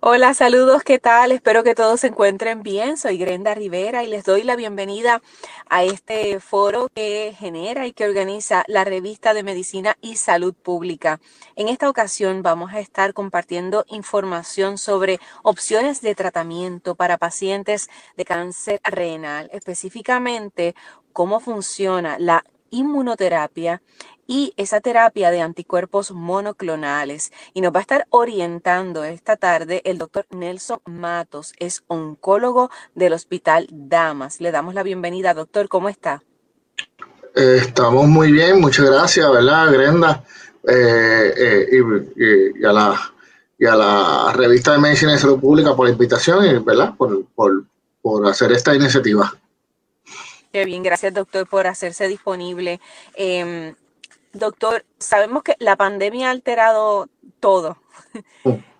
Hola, saludos, ¿qué tal? Espero que todos se encuentren bien. Soy Grenda Rivera y les doy la bienvenida a este foro que genera y que organiza la revista de Medicina y Salud Pública. En esta ocasión vamos a estar compartiendo información sobre opciones de tratamiento para pacientes de cáncer renal, específicamente cómo funciona la inmunoterapia y esa terapia de anticuerpos monoclonales. Y nos va a estar orientando esta tarde el doctor Nelson Matos, es oncólogo del Hospital Damas. Le damos la bienvenida, doctor, ¿cómo está? Eh, estamos muy bien, muchas gracias, ¿verdad, Grenda? Eh, eh, y, a la, y a la revista de Medicina y Salud Pública por la invitación y, ¿verdad? Por, por, por hacer esta iniciativa. Qué bien, gracias doctor por hacerse disponible. Em, Doctor, sabemos que la pandemia ha alterado todo,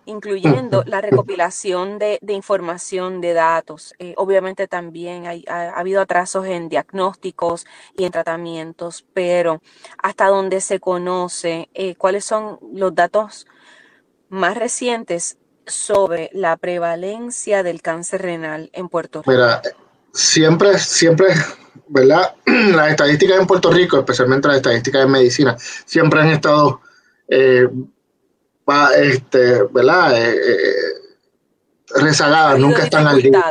incluyendo la recopilación de, información, de datos. Eh, obviamente también ha, habido atrasos en diagnósticos y en tratamientos, pero hasta donde se conoce, eh, ¿cuáles son los datos más recientes sobre la prevalencia del cáncer renal en Puerto Rico? Mira, siempre, siempre ¿verdad? Las estadísticas en Puerto Rico, especialmente las estadísticas en medicina, siempre han estado, eh, este, ¿verdad? Eh, eh, rezagadas, nunca están al día.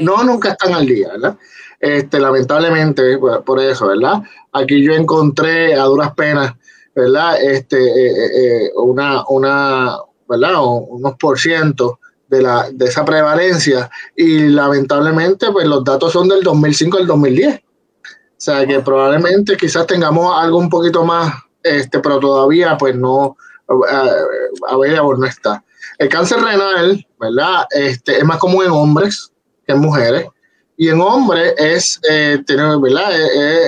No, nunca están al día, ¿verdad? Este, lamentablemente, por, eso, ¿verdad? Aquí yo encontré a duras penas, ¿verdad? Este, una, una, ¿verdad? Unos por ciento de, la, de esa prevalencia y lamentablemente pues los datos son del 2005 al 2010. O sea que probablemente quizás tengamos algo un poquito más, este, pero todavía pues no, a ver, no está. El cáncer renal, ¿verdad? Este, es más común en hombres que en mujeres. Y en hombres es, eh, ¿verdad?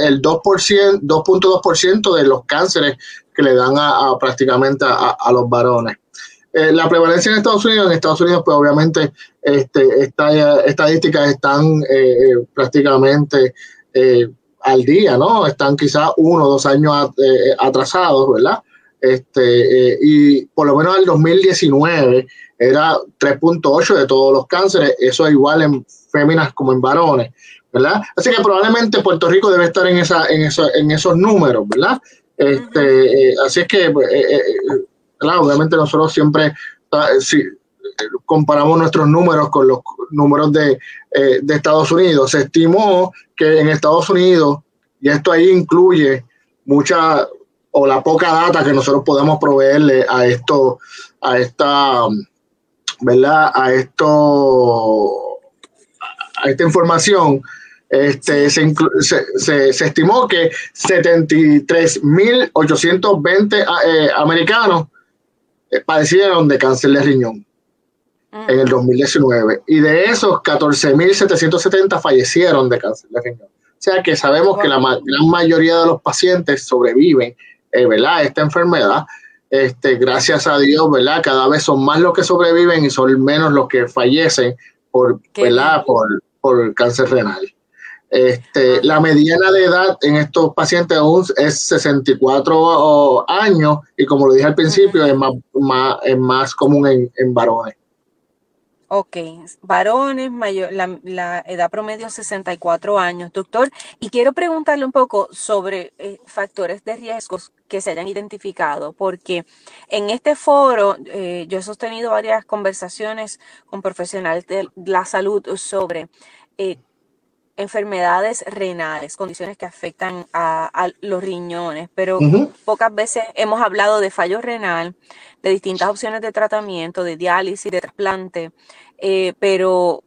el 2%, 2.2% de los cánceres que le dan a, prácticamente a, los varones. Eh, la prevalencia en Estados Unidos, en Estados Unidos, pues obviamente este, esta, estadísticas están eh, eh, prácticamente al día, ¿no? Están quizás uno o dos años atrasados, ¿verdad? Este, y por lo menos el 2019 era 3.8 de todos los cánceres, eso es igual en féminas como en varones, ¿verdad? Así que probablemente Puerto Rico debe estar en, esa, en, en esos números, ¿verdad? Este, así es que obviamente nosotros siempre, ah, si comparamos nuestros números con los números de, eh, de Estados Unidos, se estimó que en Estados Unidos, y esto ahí incluye mucha o la poca data que nosotros podemos proveerle a esto, a esta, ¿verdad? A esto, a esta información, este, se, se, se, estimó que 73.820 ah, eh, americanos eh, padecieron de cáncer de riñón en el 2019 y de esos 14.770 fallecieron de cáncer de riñón. O sea que sabemos que la gran mayoría de los pacientes sobreviven, eh, ¿verdad? Esta enfermedad. Este, gracias a Dios, ¿verdad? Cada vez son más los que sobreviven y son menos los que fallecen por, ¿verdad? Por, por cáncer renal. Este, la mediana de edad en estos pacientes aún es 64 años y como lo dije al principio, es más, es más común en, varones. Ok, varones, mayor, la, edad promedio es 64 años, doctor. Y quiero preguntarle un poco sobre eh, factores de riesgos que se hayan identificado, porque en este foro eh, yo he sostenido varias conversaciones con profesionales de la salud sobre eh, enfermedades renales, condiciones que afectan a, los riñones, pero pocas veces hemos hablado de fallo renal, de distintas opciones de tratamiento, de diálisis, de trasplante, eh, pero,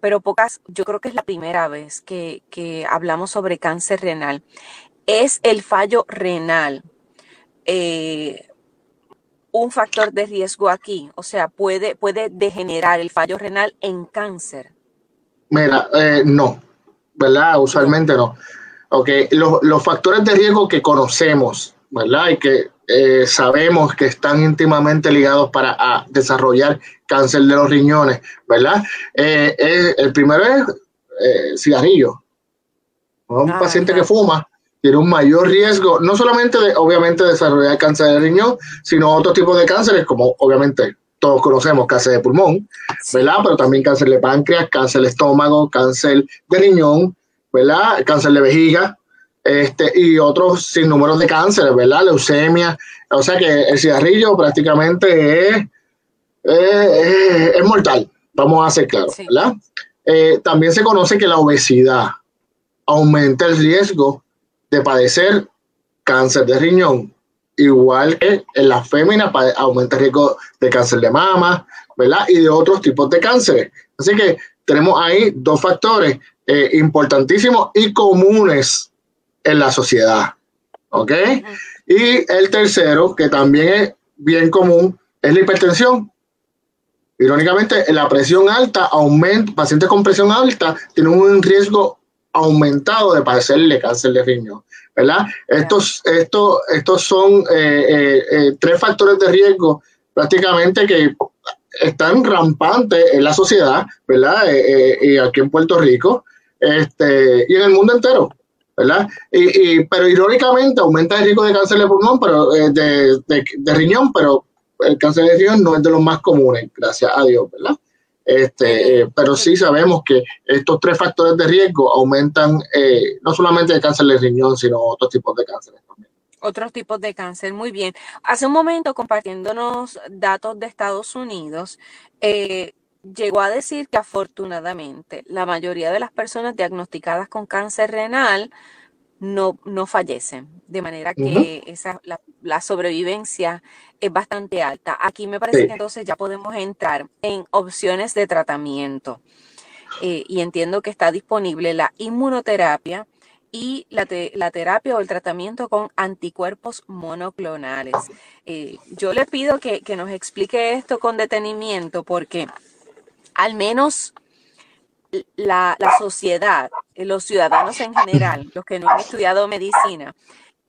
pero pocas, yo creo que es la primera vez que, hablamos sobre cáncer renal. Es el fallo renal. Eh, un factor de riesgo aquí? O sea, ¿puede, puede degenerar el fallo renal en cáncer? Mira, eh, no, ¿verdad? Usualmente no. Ok, los, los, factores de riesgo que conocemos, ¿verdad? Y que eh, sabemos que están íntimamente ligados para a desarrollar cáncer de los riñones, ¿verdad? Eh, el primero es cigarrillo. Un ah, paciente que fuma tiene un mayor riesgo, no solamente de, obviamente, desarrollar cáncer de riñón, sino otros tipos de cánceres, como obviamente todos conocemos cáncer de pulmón, ¿verdad? Pero también cáncer de páncreas, cáncer de estómago, cáncer de riñón, ¿verdad? Cáncer de vejiga, este, y otros sin números de cánceres, ¿verdad? Leucemia. O sea que el cigarrillo prácticamente es, es, mortal, vamos a ser claros, ¿verdad? Eh, también se conoce que la obesidad aumenta el riesgo de padecer cáncer de riñón, igual que en las féminas aumenta el riesgo de cáncer de mama, ¿verdad? Y de otros tipos de cánceres. Así que tenemos ahí dos factores eh, importantísimos y comunes en la sociedad, ¿ok? Y el tercero, que también es bien común, es la hipertensión. Irónicamente, la presión alta aumenta, pacientes con presión alta tienen un riesgo aumentado de padecerle cáncer de riñón, ¿verdad? Estos, estos, estos son eh, eh, eh, tres factores de riesgo prácticamente que están rampantes en la sociedad, ¿verdad? y aquí en Puerto Rico, este, y en el mundo entero, ¿verdad? Y, pero irónicamente aumenta el riesgo de cáncer de pulmón, pero de, de riñón, pero el cáncer de riñón no es de los más comunes, gracias a Dios, ¿verdad? Este, eh, pero sí sabemos que estos tres factores de riesgo aumentan eh, no solamente el cáncer de riñón, sino otros tipos de cáncer también. Otros tipos de cáncer, muy bien. Hace un momento, compartiéndonos datos de Estados Unidos, eh, llegó a decir que afortunadamente la mayoría de las personas diagnosticadas con cáncer renal no, no fallecen, de manera que esa, la, sobrevivencia es bastante alta. Aquí me parece que entonces ya podemos entrar en opciones de tratamiento eh, y entiendo que está disponible la inmunoterapia y la, la, terapia o el tratamiento con anticuerpos monoclonales. Eh, yo le pido que, que nos explique esto con detenimiento porque al menos la, sociedad, eh, los ciudadanos en general, los que no han estudiado medicina,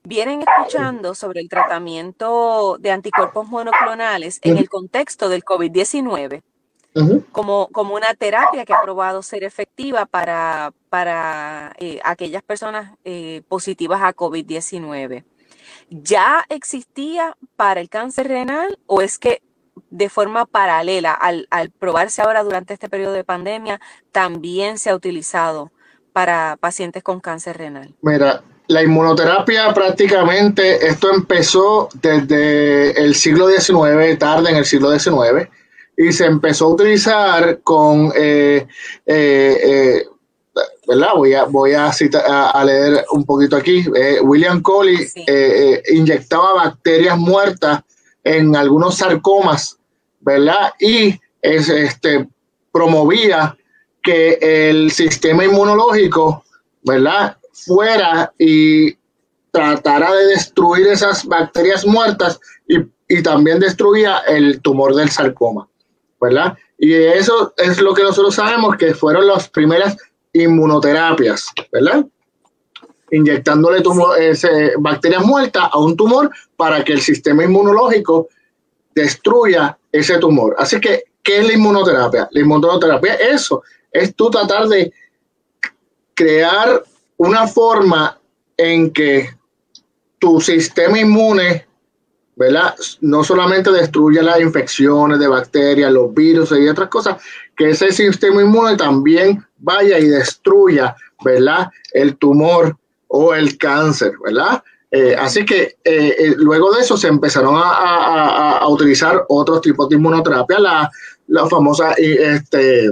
vienen escuchando sobre el tratamiento de anticuerpos monoclonales en el contexto del COVID-19 como, como una terapia que ha probado ser efectiva para, para eh, aquellas personas eh, positivas a COVID-19. ¿Ya existía para el cáncer renal o es que de forma paralela al, probarse ahora durante este periodo de pandemia, también se ha utilizado para pacientes con cáncer renal? Mira, la inmunoterapia prácticamente, esto empezó desde el siglo XIX, tarde en el siglo XIX, y se empezó a utilizar con, eh, eh, eh, ¿verdad? Voy a, voy a, citar, a, leer un poquito aquí. William Coley inyectaba bacterias muertas en algunos sarcomas, ¿verdad? Y es, este, promovía que el sistema inmunológico, ¿verdad? Fuera y tratara de destruir esas bacterias muertas y, y también destruía el tumor del sarcoma, ¿verdad? Y eso es lo que nosotros sabemos que fueron las primeras inmunoterapias, ¿verdad? Inyectándole tumor, ese, bacterias muertas a un tumor para que el sistema inmunológico destruya ese tumor. Así que, ¿qué es la inmunoterapia? La inmunoterapia es eso, es tú tratar de crear una forma en que tu sistema inmune, ¿verdad? No solamente destruya las infecciones de bacterias, los virus y otras cosas, que ese sistema inmune también vaya y destruya, ¿verdad? El tumor o el cáncer, ¿verdad? Eh, así que eh, eh, luego de eso se empezaron a, utilizar otros tipos de inmunoterapia, la, la famosa este,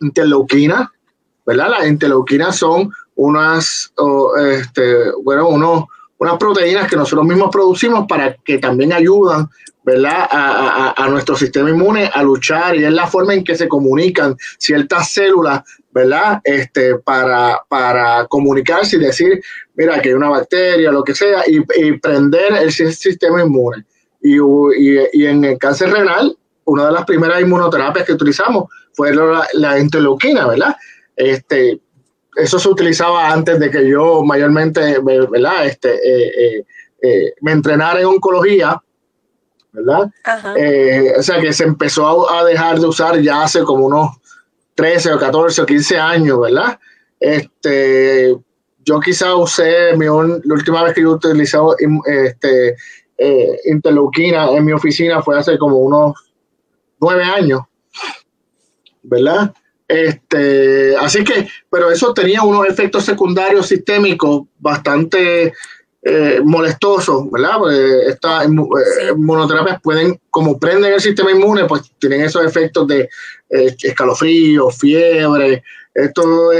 interleuquina, ¿verdad? Las interleuquinas son unas, este, bueno, unos, unas proteínas que nosotros mismos producimos para que también ayudan, ¿verdad? A, a, nuestro sistema inmune a luchar y es la forma en que se comunican ciertas células ¿verdad? Este, para, para comunicarse y decir, mira, que hay una bacteria, lo que sea, y, prender el sistema inmune. Y, y, en el cáncer renal, una de las primeras inmunoterapias que utilizamos fue la, la interleuquina, ¿verdad? Este, eso se utilizaba antes de que yo mayormente, ¿verdad? Este, eh, eh, eh, me entrenara en oncología, ¿verdad? o sea que se empezó a, dejar de usar ya hace como unos 13 o 14 o 15 años, ¿verdad? Este, yo quizá usé, mi, la última vez que yo utilicé este, interleuquina en mi oficina fue hace como unos nueve años, ¿verdad? Este, así que, pero eso tenía unos efectos secundarios sistémicos bastante eh, molestosos, ¿verdad? Estas eh, monoterapias pueden, como prenden el sistema inmune, pues tienen esos efectos de eh, escalofrío, fiebre, esto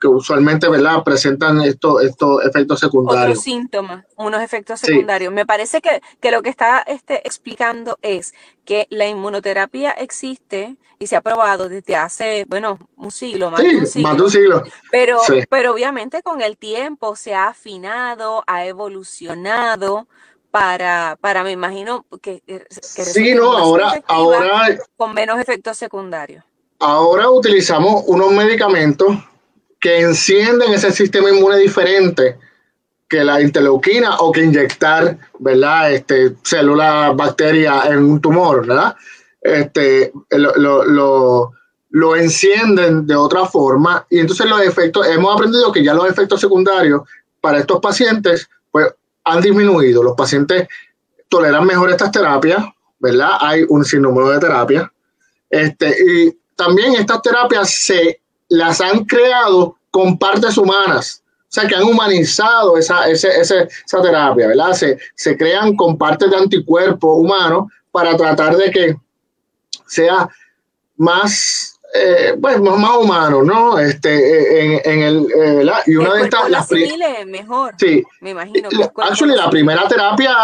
que usualmente, ¿verdad? Presentan estos, estos efectos secundarios. Otros síntomas, unos efectos secundarios. Me parece que, que, lo que está este, explicando es que la inmunoterapia existe y se ha probado desde hace, bueno, un siglo, más, de, un siglo, más de un siglo. Pero, pero obviamente con el tiempo se ha afinado, ha evolucionado para, para me imagino que, que sí, no, ahora, ahora con menos efectos secundarios. Ahora utilizamos unos medicamentos que encienden ese sistema inmune diferente que la interleuquina o que inyectar, ¿verdad? Este, células, bacterias en un tumor, ¿verdad? Este, lo, lo, encienden de otra forma y entonces los efectos, hemos aprendido que ya los efectos secundarios para estos pacientes, pues han disminuido. Los pacientes toleran mejor estas terapias, ¿verdad? Hay un sinnúmero de terapias. Este, y también estas terapias se las han creado con partes humanas o sea, que han humanizado esa, esa, esa terapia, ¿verdad? Se, se crean con partes de anticuerpos humanos para tratar de que sea más, eh, pues, más humano, ¿no? Este, en, en el, eh, y una de estas... Las mejor, sí, me imagino. Actually, la primera terapia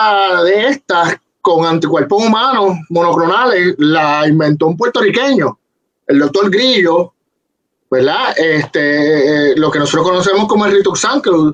de estas con anticuerpos humanos monoclonales la inventó un puertorriqueño, el doctor Grillo, ¿verdad? Este, eh, lo que nosotros conocemos como el Rituxan, que lo,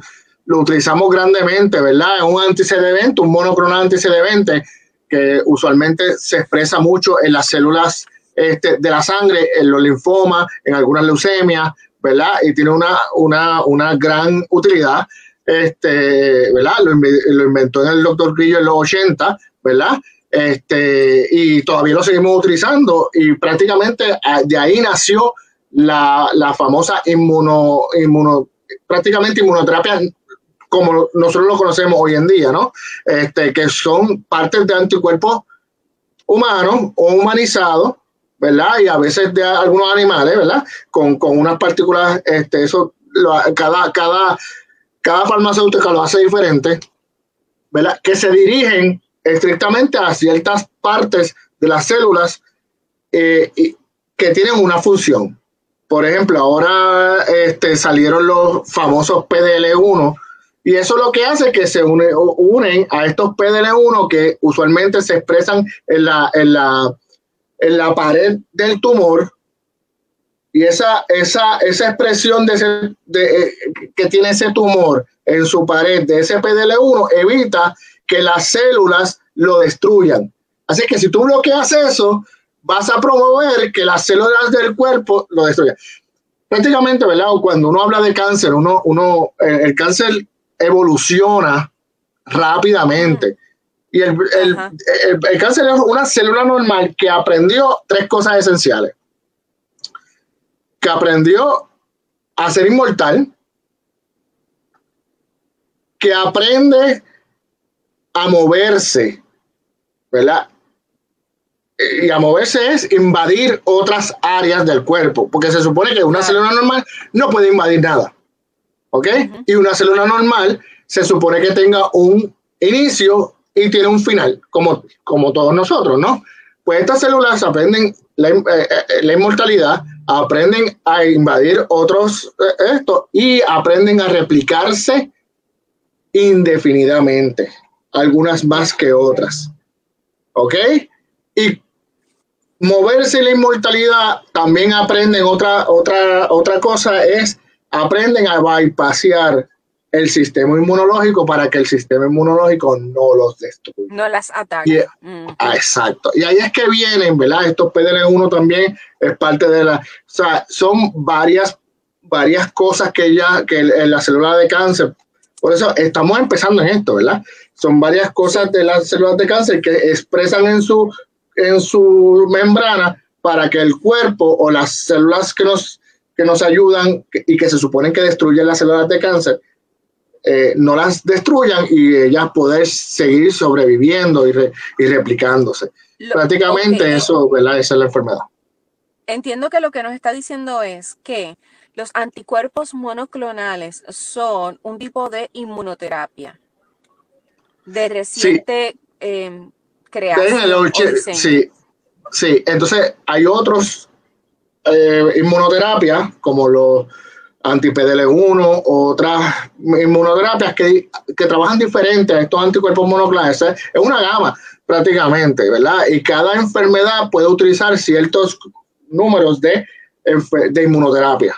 utilizamos grandemente, ¿verdad? Es un antecedente, un monoclonal antecedente que usualmente se expresa mucho en las células este, de la sangre, en los linfomas, en algunas leucemias, ¿verdad? Y tiene una, una, una gran utilidad, este, ¿verdad? Lo, lo inventó en el doctor Grillo en los 80, ¿verdad? Este, y todavía lo seguimos utilizando y prácticamente ah, de ahí nació la, la famosa inmuno, inmuno, prácticamente inmunoterapia como nosotros lo conocemos hoy en día, ¿no? Este, que son partes de anticuerpos humanos o humanizados, ¿verdad? Y a veces de algunos animales, ¿verdad? Con, con unas partículas, este, eso, cada, cada, cada farmacéutica lo hace diferente, ¿verdad? Que se dirigen estrictamente a ciertas partes de las células eh, que tienen una función. Por ejemplo, ahora este, salieron los famosos PDL1 y eso lo que hace es que se unen a estos PDL1 que usualmente se expresan en la, en la, en la pared del tumor y esa, esa, esa expresión de, de eh, que tiene ese tumor en su pared de ese PDL1 evita que las células lo destruyan. Así que si tú bloqueas eso, vas a promover que las células del cuerpo lo destruyan. Prácticamente, ¿verdad? Cuando uno habla de cáncer, uno, uno, eh, el cáncer evoluciona rápidamente. Y el, el, el, cáncer es una célula normal que aprendió tres cosas esenciales. Que aprendió a ser inmortal, que aprende a moverse, ¿verdad? y a moverse es invadir otras áreas del cuerpo, porque se supone que una célula normal no puede invadir nada. ¿Ok? Y una célula normal se supone que tenga un inicio y tiene un final, como, como todos nosotros, ¿no? Pues estas células aprenden la, eh, eh, la inmortalidad, aprenden a invadir otros eh, esto y aprenden a replicarse indefinidamente, algunas más que otras. ¿Ok? Y moverse la inmortalidad también aprenden otra, otra, otra cosa es aprenden a bypassear el sistema inmunológico para que el sistema inmunológico no los destruya. No las ataque. Mm. Ah, exacto. Y ahí es que vienen, ¿verdad? Estos PDL1 también es parte de la... O sea, son varias, varias cosas que ya, que en la célula de cáncer, por eso estamos empezando en esto, ¿verdad? Son varias cosas de las células de cáncer que expresan en su, en su membrana para que el cuerpo o las células que nos, que nos ayudan y que se suponen que destruyen las células de cáncer, eh, no las destruyan y ellas poder seguir sobreviviendo y, y replicándose. Prácticamente eso, ¿verdad? Esa es la enfermedad. Entiendo que lo que nos está diciendo es que los anticuerpos monoclonales son un tipo de inmunoterapia de reciente em, creación. sí, sí, entonces hay otros eh, inmunoterapias como los anti-PDL1, otras inmunoterapias que, que, trabajan diferente a estos anticuerpos monoclonales. Es una gama prácticamente, ¿verdad? Y cada enfermedad puede utilizar ciertos números de, de inmunoterapia.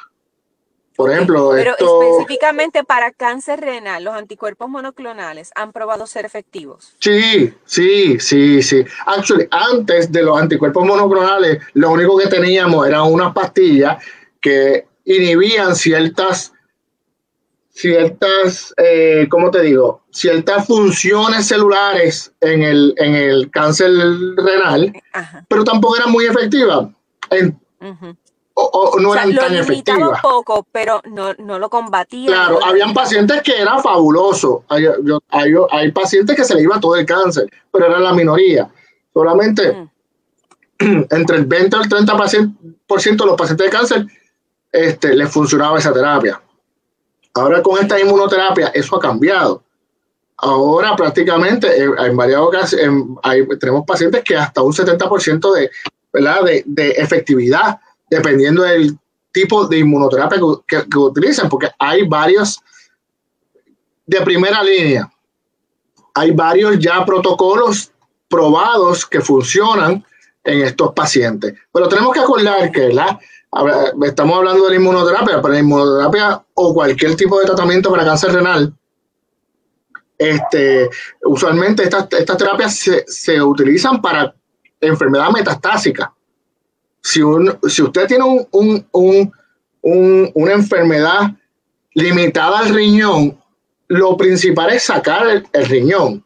Por ejemplo, pero específicamente para cáncer renal, los anticuerpos monoclonales han probado ser efectivos. Sí, sí, sí, sí. Actually, antes de los anticuerpos monoclonales, lo único que teníamos eran unas pastillas que inhibían ciertas, ciertas, eh, ¿cómo te digo? Ciertas funciones celulares en el, en el cáncer renal, pero tampoco eran muy efectivas. En, o, no eran tan efectivas. poco, pero no, no lo combatían. Claro, habían pacientes que era fabuloso. Hay, hay, pacientes que se le iba todo el cáncer, pero era la minoría. Solamente mm. entre el 20 al 30% de los pacientes de cáncer este, les funcionaba esa terapia. Ahora con esta inmunoterapia eso ha cambiado. Ahora prácticamente eh, en varias ocasiones tenemos pacientes que hasta un 70% de, ¿verdad? De, de, efectividad, dependiendo del tipo de inmunoterapia que, utilicen, porque hay varios de primera línea. Hay varios ya protocolos probados que funcionan en estos pacientes. Pero tenemos que acordar que ¿verdad? estamos hablando de la inmunoterapia, pero la inmunoterapia o cualquier tipo de tratamiento para cáncer renal, este, usualmente estas, terapias se, utilizan para enfermedad metastásica. Si, si usted tiene un, una enfermedad limitada al riñón, lo principal es sacar el, riñón,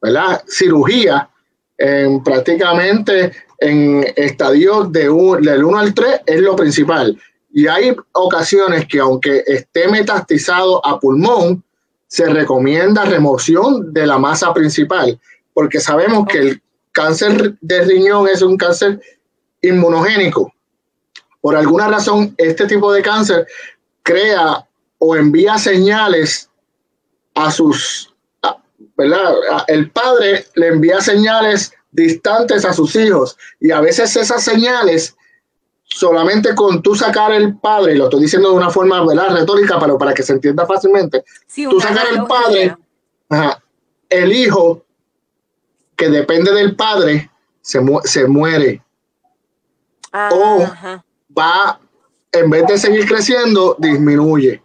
¿verdad? Cirugía en prácticamente en estadios de del 1 al 3 es lo principal. Y hay ocasiones que aunque esté metastizado a pulmón, se recomienda remoción de la masa principal, porque sabemos que el cáncer de riñón es un cáncer inmunogénico. Por alguna razón, este tipo de cáncer crea o envía señales a sus, ¿verdad? El padre le envía señales distantes a sus hijos. Y a veces esas señales, solamente con tú sacar el padre, y lo estoy diciendo de una forma ¿verdad? retórica, pero para que se entienda fácilmente, tú sacar el padre, el hijo que depende del padre se, se muere. O va, en vez de seguir creciendo, disminuye.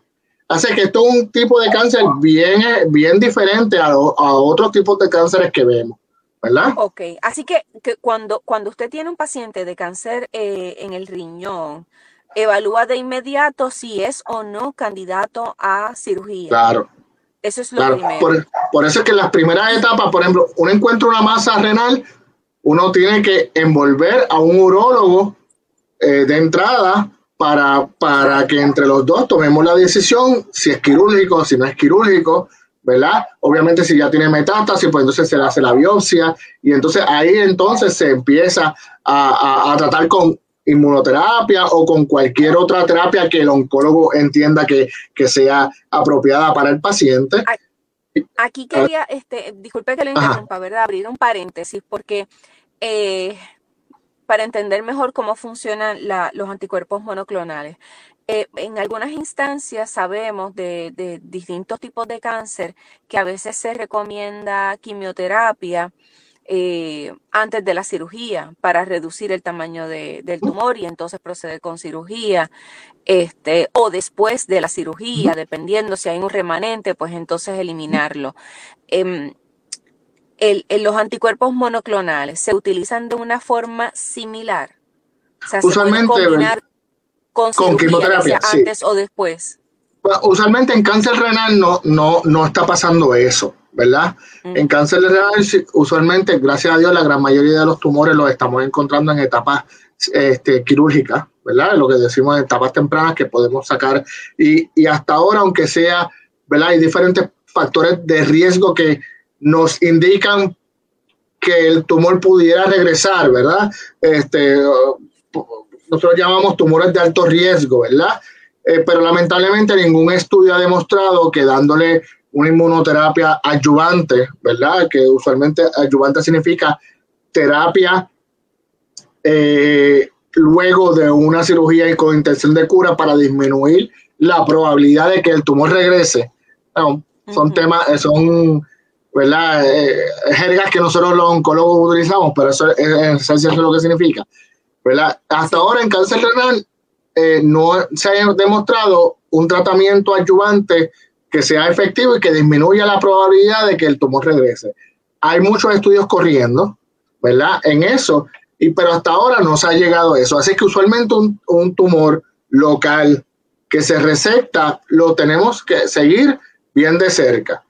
Así que esto es un tipo de cáncer bien, bien diferente a, a otros tipos de cánceres que vemos. ¿verdad? Ok, así que, cuando, cuando usted tiene un paciente de cáncer eh, en el riñón, evalúa de inmediato si es o no candidato a cirugía. Claro. Eso es lo primero. Por, eso es que en las primeras etapas, por ejemplo, uno encuentra una masa renal, uno tiene que envolver a un urólogo eh, de entrada para, para que entre los dos tomemos la decisión si es quirúrgico, si no es quirúrgico, ¿verdad? Obviamente si ya tiene metástasis, pues entonces se le hace la biopsia y entonces ahí entonces se empieza a, tratar con inmunoterapia o con cualquier otra terapia que el oncólogo entienda que, sea apropiada para el paciente. Aquí quería, este, disculpe que le interrumpa, ¿verdad? Abrir un paréntesis porque eh, para entender mejor cómo funcionan los anticuerpos monoclonales. Eh, en algunas instancias sabemos de, distintos tipos de cáncer que a veces se recomienda quimioterapia eh, antes de la cirugía para reducir el tamaño del tumor y entonces proceder con cirugía, este, o después de la cirugía, dependiendo si hay un remanente, pues entonces eliminarlo. Em, los anticuerpos monoclonales se utilizan de una forma similar. Usualmente con, quimioterapia, antes o después. usualmente en cáncer renal no, no, no está pasando eso. ¿verdad? Mm. En cáncer renal, usualmente, gracias a Dios, la gran mayoría de los tumores los estamos encontrando en etapas este, quirúrgicas, ¿verdad? Lo que decimos en etapas tempranas que podemos sacar. Y, y, hasta ahora, aunque sea, ¿verdad? Hay diferentes factores de riesgo que nos indican que el tumor pudiera regresar, ¿verdad? Este, nosotros llamamos tumores de alto riesgo, ¿verdad? Eh, pero lamentablemente ningún estudio ha demostrado que dándole una inmunoterapia adyuvante, ¿verdad? Que usualmente adyuvante significa terapia eh, luego de una cirugía y con intención de cura para disminuir la probabilidad de que el tumor regrese. son temas, son, ¿verdad? Eh, jergas que nosotros los oncólogos utilizamos, pero eso es, es lo que significa. ¿verdad? Hasta ahora en cáncer renal no se ha demostrado un tratamiento adyuvante que sea efectivo y que disminuya la probabilidad de que el tumor regrese. Hay muchos estudios corriendo, ¿verdad? En eso, y, pero hasta ahora no se ha llegado a eso. Así que usualmente un, tumor local que se resecta lo tenemos que seguir bien de cerca,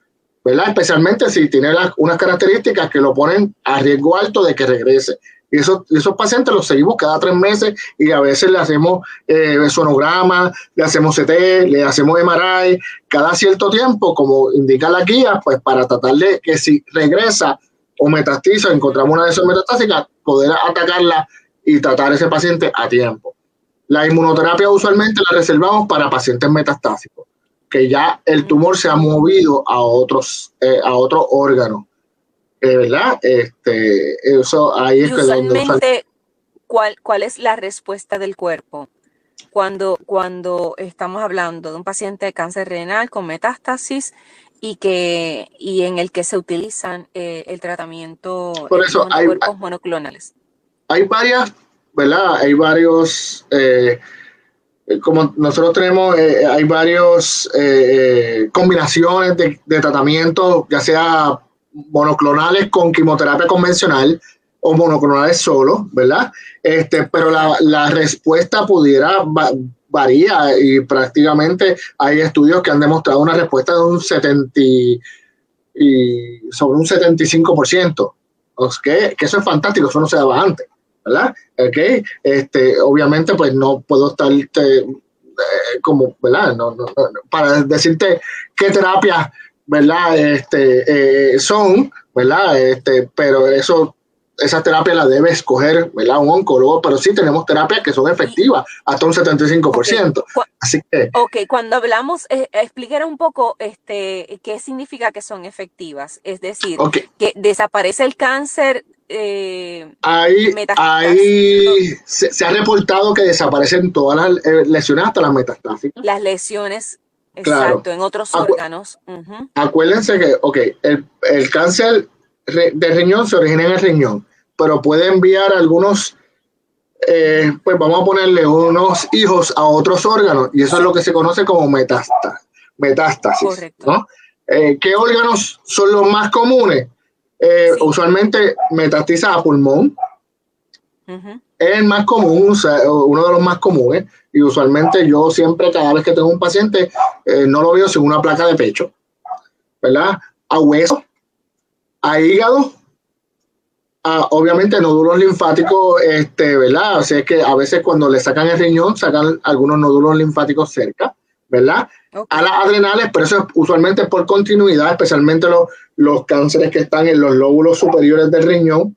¿verdad? Especialmente si tiene unas características que lo ponen a riesgo alto de que regrese. Y esos, pacientes los seguimos cada tres meses y a veces le hacemos eh, sonograma, le hacemos CT, le hacemos MRI, cada cierto tiempo, como indica la guía, pues para tratar de que si regresa o metastiza, encontramos una de esas metastáticas, poder atacarla y tratar a ese paciente a tiempo. La inmunoterapia usualmente la reservamos para pacientes metastásicos, que ya el tumor se ha movido a otros, eh, a otros órganos. ¿verdad? Este, eso ahí es usualmente, ¿cuál, ¿cuál es la respuesta del cuerpo? Cuando, cuando estamos hablando de un paciente de cáncer renal con metástasis y que y en el que se utilizan eh, el tratamiento Por eso, hay, cuerpos monoclonales. Hay varias, ¿verdad? Hay varios, eh, como nosotros tenemos, eh, hay varios combinaciones de, de tratamiento, ya sea monoclonales con quimioterapia convencional o monoclonales solo, ¿verdad? Este, pero la, respuesta pudiera varía y prácticamente hay estudios que han demostrado una respuesta de un 70 y, sobre un 75%. Que, que eso es fantástico, eso no se daba antes, ¿verdad? Okay. Este, obviamente, pues no puedo estar eh, como, ¿verdad? No, no, para decirte qué terapia ¿verdad? Este, eh, son, ¿verdad? Este, pero eso, esa terapia la debe escoger, ¿verdad? Un oncólogo, pero sí tenemos terapias que son efectivas hasta un 75%. Así que. Ok, cuando hablamos, eh, explicar un poco este, qué significa que son efectivas. Es decir, que desaparece el cáncer. Eh, ahí, ahí se, ha reportado que desaparecen todas las eh, lesiones hasta las metastásicas. Las lesiones Exacto, en otros órganos. Acuérdense que, ok, el, cáncer de riñón se origina en el riñón, pero puede enviar algunos, eh, pues vamos a ponerle unos hijos a otros órganos, y eso es lo que se conoce como metástasis. metástasis Correcto. Eh, ¿Qué órganos son los más comunes? Eh, usualmente metastiza a pulmón, es el más común, uno de los más comunes, y usualmente yo siempre, cada vez que tengo un paciente, no lo veo sin una placa de pecho, ¿verdad? A hueso, a hígado, a, obviamente nódulos linfáticos, este, ¿verdad? O sea, es que a veces cuando le sacan el riñón, sacan algunos nódulos linfáticos cerca, ¿verdad? A las adrenales, pero eso es usualmente por continuidad, especialmente los, los cánceres que están en los lóbulos superiores del riñón.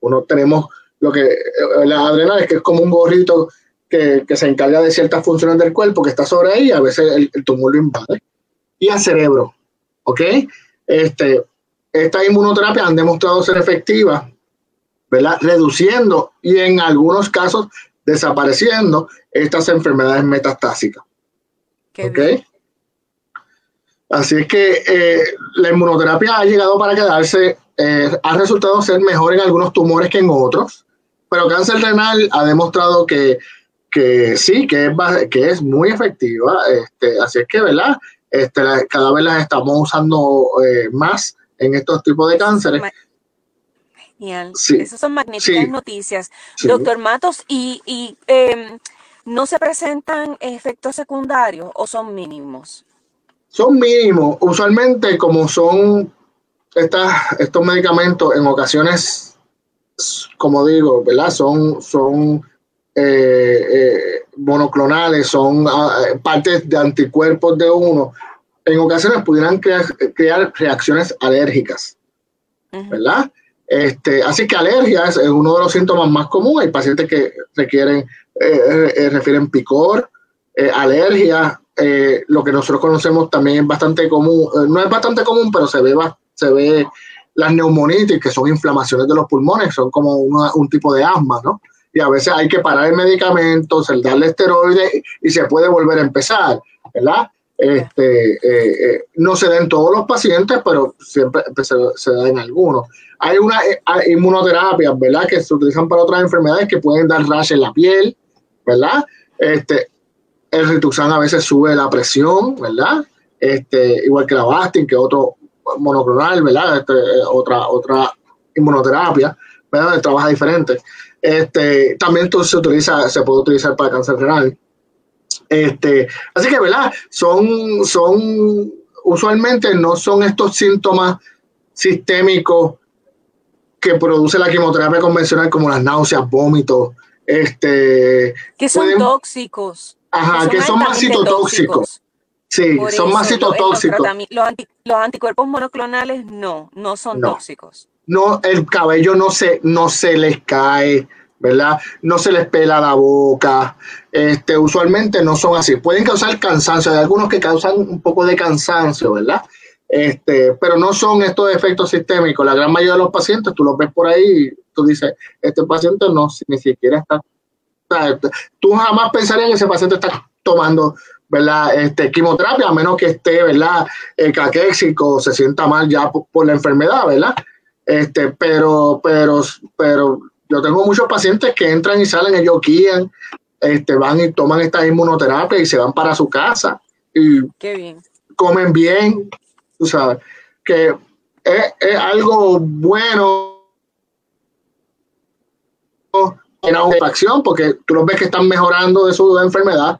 Uno tenemos lo que eh, las adrenales, que es como un gorrito que, se encarga de ciertas funciones del cuerpo que está sobre ahí, a veces el, tumor lo invade. Y al cerebro, ¿ok? Este, estas inmunoterapias han demostrado ser efectivas, ¿verdad? Reduciendo y en algunos casos desapareciendo estas enfermedades metastásicas. ¿Ok? Así es que eh, la inmunoterapia ha llegado para quedarse eh, ha resultado ser mejor en algunos tumores que en otros, pero cáncer renal ha demostrado que, que sí, que es, que es muy efectiva. Este, así es que, ¿verdad? Este, cada vez las estamos usando eh, más en estos tipos de cánceres. Genial. Esas son magníficas noticias. Doctor Matos, ¿y, y em, no se presentan efectos secundarios o son mínimos? Son mínimos. Usualmente, como son estas, estos medicamentos, en ocasiones, como digo, ¿verdad? Son, son eh, eh, monoclonales, son ah, partes de anticuerpos de uno. En ocasiones pudieran crear, crear reacciones alérgicas, ¿verdad? Este, así que alergia es uno de los síntomas más comunes. Hay pacientes que requieren, eh, eh, refieren picor, eh, alergia, lo que nosotros conocemos también es bastante común, no es bastante común, pero se ve, se ve las neumonitis, que son inflamaciones de los pulmones, son como un tipo de asma, ¿no? Y a veces hay que parar el medicamento, darle esteroides y se puede volver a empezar, ¿verdad? Este, eh, eh, no se da en todos los pacientes, pero siempre se, se da en algunos. Hay una eh, inmunoterapia, ¿verdad? Que se utilizan para otras enfermedades que pueden dar rash en la piel, ¿verdad? Este, el rituxan a veces sube la presión, ¿verdad? Este, igual que la Bastin, que otro monoclonal, ¿verdad? Este, otra, otra inmunoterapia, ¿verdad? Trabaja diferente. Este, también se utiliza, se puede utilizar para cáncer renal. Este, así que, ¿verdad? Son, son, usualmente no son estos síntomas sistémicos que produce la quimioterapia convencional como las náuseas, vómitos, este... Que son tóxicos. Ajá, que son, más citotóxicos. Sí, son más citotóxicos. Los, anticuerpos monoclonales no, no son tóxicos. No, el cabello no se, no se les cae, ¿verdad? No se les pela la boca, este, usualmente no son así. Pueden causar cansancio, hay algunos que causan un poco de cansancio, ¿verdad? Este, pero no son estos efectos sistémicos. La gran mayoría de los pacientes, tú los ves por ahí, tú dices, este paciente no, ni siquiera está, tú jamás pensarías que ese paciente está tomando, ¿verdad? Este, quimioterapia, a menos que esté, ¿verdad? Eh, se sienta mal ya por, por, la enfermedad, ¿verdad? Este, pero, pero, pero yo tengo muchos pacientes que entran y salen, ellos guían, este, van y toman esta inmunoterapia y se van para su casa. Y comen bien, tú sabes, que es, algo bueno en la acción porque tú los ves que están mejorando de su enfermedad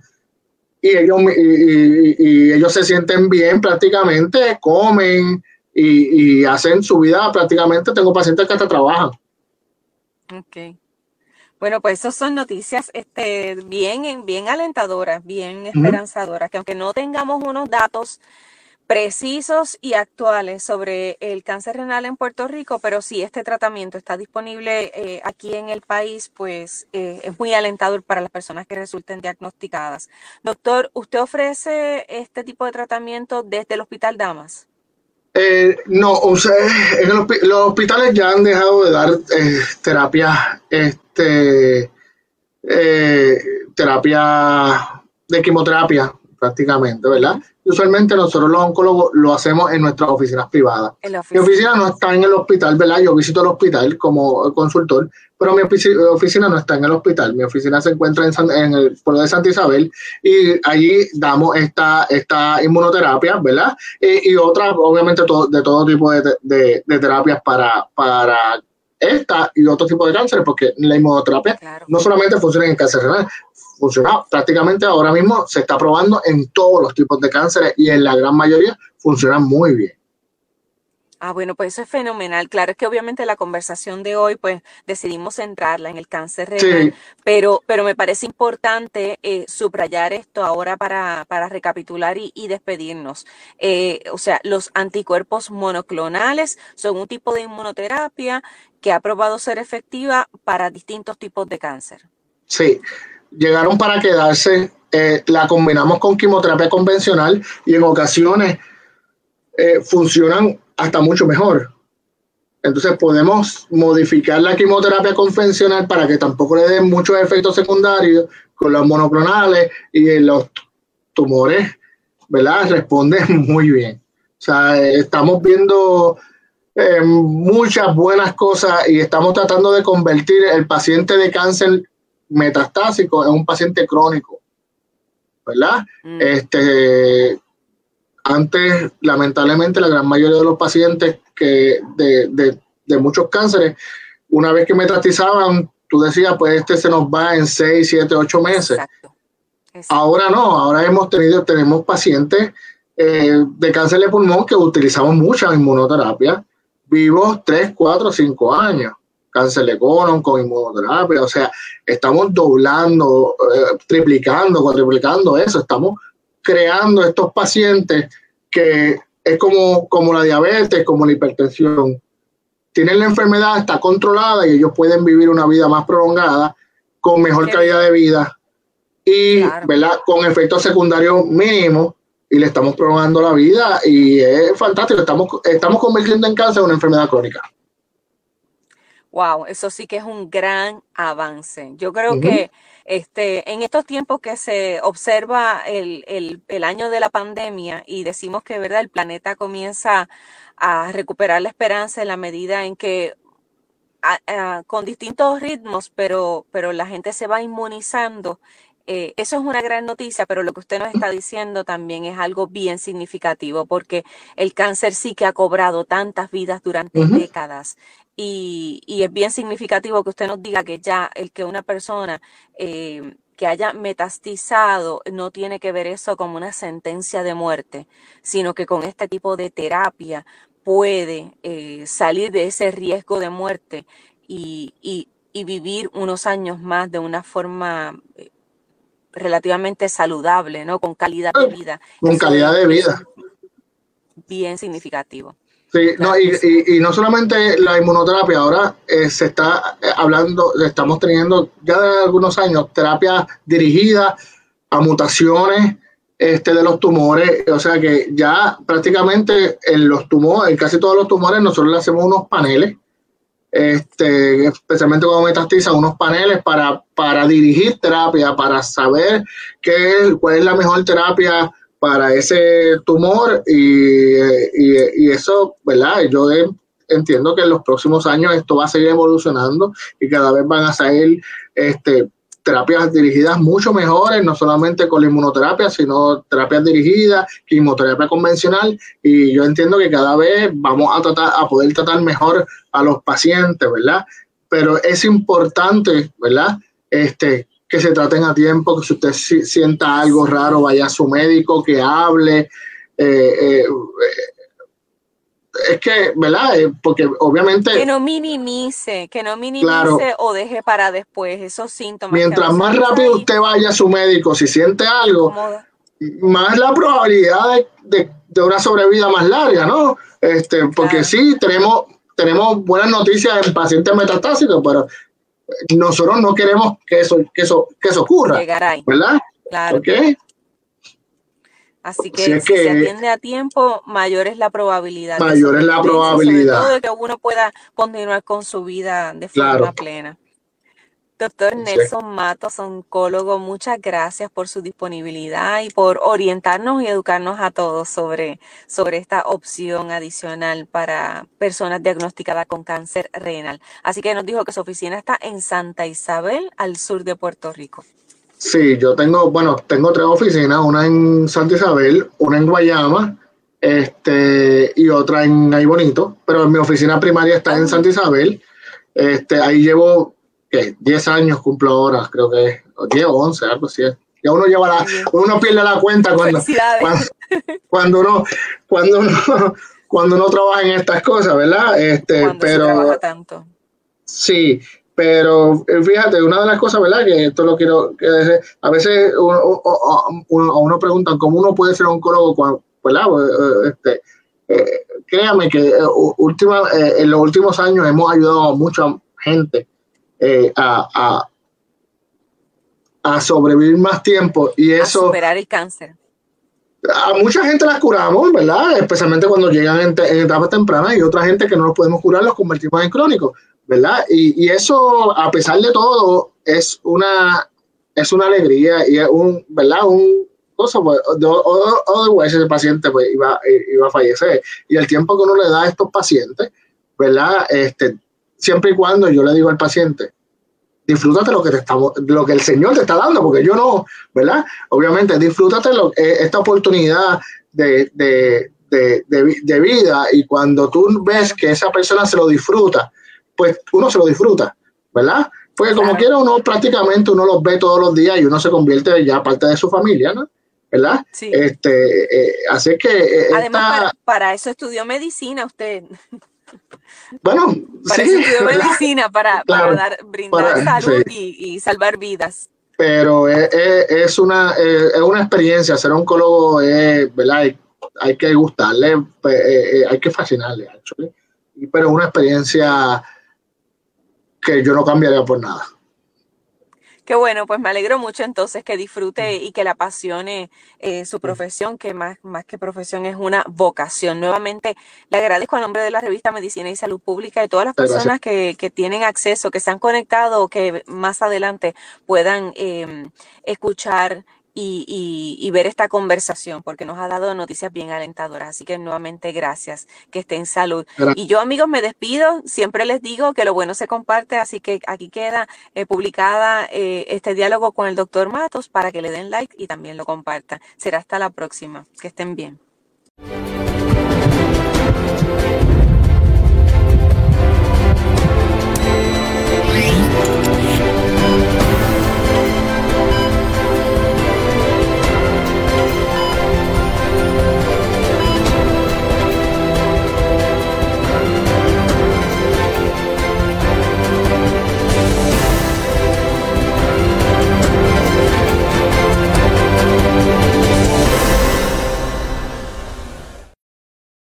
y ellos, y, ellos se sienten bien prácticamente, comen y, y, hacen su vida prácticamente. Tengo pacientes que hasta trabajan. Ok. Bueno, pues esas son noticias este, bien, bien alentadoras, bien esperanzadoras, que aunque no tengamos unos datos precisos y actuales sobre el cáncer renal en Puerto Rico, pero si este tratamiento está disponible eh, aquí en el país, pues eh, es muy alentador para las personas que resulten diagnosticadas. Doctor, ¿usted ofrece este tipo de tratamiento desde el Hospital Damas? Eh, no, o sea, en los hospitales ya han dejado de dar eh, terapia, este, eh, terapia de quimioterapia prácticamente, ¿verdad? Usualmente nosotros los oncólogos lo hacemos en nuestras oficinas privadas. Mi oficina no está en el hospital, ¿verdad? Yo visito el hospital como consultor, pero mi oficina no está en el hospital. Mi oficina se encuentra en, el pueblo de Santa Isabel y allí damos esta, esta inmunoterapia, ¿verdad? Y, otras, obviamente, de todo tipo de, de, terapias para, para esta y otro tipo de cáncer, porque la inmunoterapia no solamente funciona en cáncer renal, funciona prácticamente ahora mismo, se está probando en todos los tipos de cánceres y en la gran mayoría funciona muy bien. Ah, bueno, pues eso es fenomenal. Claro, es que obviamente la conversación de hoy, pues decidimos centrarla en el cáncer renal, pero, pero me parece importante eh, subrayar esto ahora para, para recapitular y, despedirnos. Eh, o sea, los anticuerpos monoclonales son un tipo de inmunoterapia que ha probado ser efectiva para distintos tipos de cáncer. Sí, llegaron para quedarse, eh, la combinamos con quimioterapia convencional y en ocasiones eh, funcionan hasta mucho mejor. Entonces podemos modificar la quimioterapia convencional para que tampoco le den muchos efectos secundarios con los monoclonales y los tumores, ¿verdad? Responden muy bien. O sea, estamos viendo eh, muchas buenas cosas y estamos tratando de convertir el paciente de cáncer metastásico en un paciente crónico, ¿verdad? Mm. Este, antes, lamentablemente, la gran mayoría de los pacientes que de, de muchos cánceres, una vez que metastizaban, tú decías, pues este se nos va en 6, 7, 8 meses. Ahora no, ahora hemos tenido, tenemos pacientes eh, de cáncer de pulmón que utilizamos mucha inmunoterapia, vivos 3, 4, 5 años. Cáncer de colon con inmunoterapia, o sea, estamos doblando, eh, triplicando, cuatriplicando eso, estamos creando estos pacientes que es como, como la diabetes, como la hipertensión. Tienen la enfermedad, está controlada y ellos pueden vivir una vida más prolongada, con mejor calidad de vida y ¿verdad? con efectos secundarios mínimos y le estamos prolongando la vida y es fantástico. Estamos, estamos convirtiendo en cáncer una enfermedad crónica. Wow, eso sí que es un gran avance. Yo creo que este, en estos tiempos que se observa el, el, año de la pandemia y decimos que ¿verdad? el planeta comienza a recuperar la esperanza en la medida en que con distintos ritmos, pero, pero la gente se va inmunizando eh, eso es una gran noticia, pero lo que usted nos está diciendo también es algo bien significativo, porque el cáncer sí que ha cobrado tantas vidas durante décadas. Y, es bien significativo que usted nos diga que ya el que una persona eh, que haya metastizado no tiene que ver eso como una sentencia de muerte, sino que con este tipo de terapia puede eh, salir de ese riesgo de muerte y, y, vivir unos años más de una forma relativamente saludable, ¿no? Con calidad de vida. Con calidad de vida. Bien significativo. Sí, no, y, no solamente la inmunoterapia, ahora eh, se está eh, hablando, estamos teniendo ya de algunos años terapia dirigida a mutaciones este, de los tumores, o sea que ya prácticamente en los tumores, en casi todos los tumores, nosotros le hacemos unos paneles este, especialmente cuando metastiza, unos paneles para, para dirigir terapia, para saber qué cuál es la mejor terapia para ese tumor y, y, eso, ¿verdad? Yo entiendo que en los próximos años esto va a seguir evolucionando y cada vez van a salir este, terapias dirigidas mucho mejores, no solamente con la inmunoterapia, sino terapias dirigidas, quimioterapia convencional, y yo entiendo que cada vez vamos a tratar, a poder tratar mejor a los pacientes, ¿verdad? Pero es importante, ¿verdad? Este, que se traten a tiempo, que si usted sienta algo raro, vaya a su médico, que hable, eh, eh, es que, ¿verdad? Eh, porque obviamente... Que no minimice, que no minimice o deje para después esos síntomas. Mientras más rápido usted vaya a su médico, si siente algo, más la probabilidad de, una sobrevida más larga, ¿no? Este, porque sí, tenemos, tenemos buenas noticias en pacientes metastásicos, pero nosotros no queremos que eso, que eso, que eso ocurra. ¿Verdad? Claro. Así que si, se atiende a tiempo, mayor es la probabilidad. Mayor es la probabilidad. de que uno pueda continuar con su vida de forma plena. Doctor Nelson Matos, oncólogo, muchas gracias por su disponibilidad y por orientarnos y educarnos a todos sobre, sobre esta opción adicional para personas diagnosticadas con cáncer renal. Así que nos dijo que su oficina está en Santa Isabel, al sur de Puerto Rico. Sí, yo tengo, bueno, tengo tres oficinas, una en Santa Isabel, una en Guayama, este, y otra en Ahí Bonito, pero mi oficina primaria está en Santa Isabel. Este, ahí llevo, ¿qué? 10 años cumplo ahora, creo que 10 o 11, algo así. Ya uno lleva la, uno pierde la cuenta cuando, cuando, uno, cuando uno, cuando uno trabaja en estas cosas, ¿verdad? Este, pero, tanto. Sí, pero eh, fíjate, una de las cosas, ¿verdad? Que esto lo quiero que a veces uno, uno, pregunta cómo uno puede ser oncólogo cuando, ¿verdad? Pues, eh, este, eh, créame que última, en los últimos años hemos ayudado a mucha gente a, a, sobrevivir más tiempo y eso... A superar el cáncer. A mucha gente las curamos, ¿verdad? Especialmente cuando llegan en, en etapas tempranas y otra gente que no los podemos curar los convertimos en crónicos ¿verdad? Y, y, eso, a pesar de todo, es una, es una alegría y es un, ¿verdad? Un cosa, pues, otherwise ese paciente pues, iba, iba a fallecer. Y el tiempo que uno le da a estos pacientes, ¿verdad? Este, siempre y cuando yo le digo al paciente, disfrútate lo que te estamos, lo que el Señor te está dando, porque yo no, ¿verdad? Obviamente, disfrútate lo, eh, esta oportunidad de, de, de, de, vida y cuando tú ves que esa persona se lo disfruta, pues uno se lo disfruta, ¿verdad? Porque como quiera uno prácticamente uno los ve todos los días y uno se convierte ya parte de su familia, ¿no? ¿Verdad? Sí. Este, eh, así que... Eh, Además, para, eso estudió medicina usted. Bueno, sí, estudió medicina, para, para dar, brindar salud y, y, salvar vidas. Pero es, es, una, es una experiencia, ser oncólogo es, ¿verdad? hay que gustarle, pues, eh, hay que fascinarle, pero es una experiencia que yo no cambiaría por nada. Qué bueno, pues me alegro mucho entonces que disfrute y que le apasione eh, su profesión, que más, más que profesión es una vocación. Nuevamente le agradezco a nombre de la revista Medicina y Salud Pública y todas las personas que, que, tienen acceso, que se han conectado o que más adelante puedan eh, escuchar y, ver esta conversación, porque nos ha dado noticias bien alentadoras. Así que nuevamente gracias, que esté en salud. Y yo amigos me despido, siempre les digo que lo bueno se comparte, así que aquí queda eh, publicada eh, este diálogo con el doctor Matos para que le den like y también lo compartan. Será hasta la próxima, que estén bien.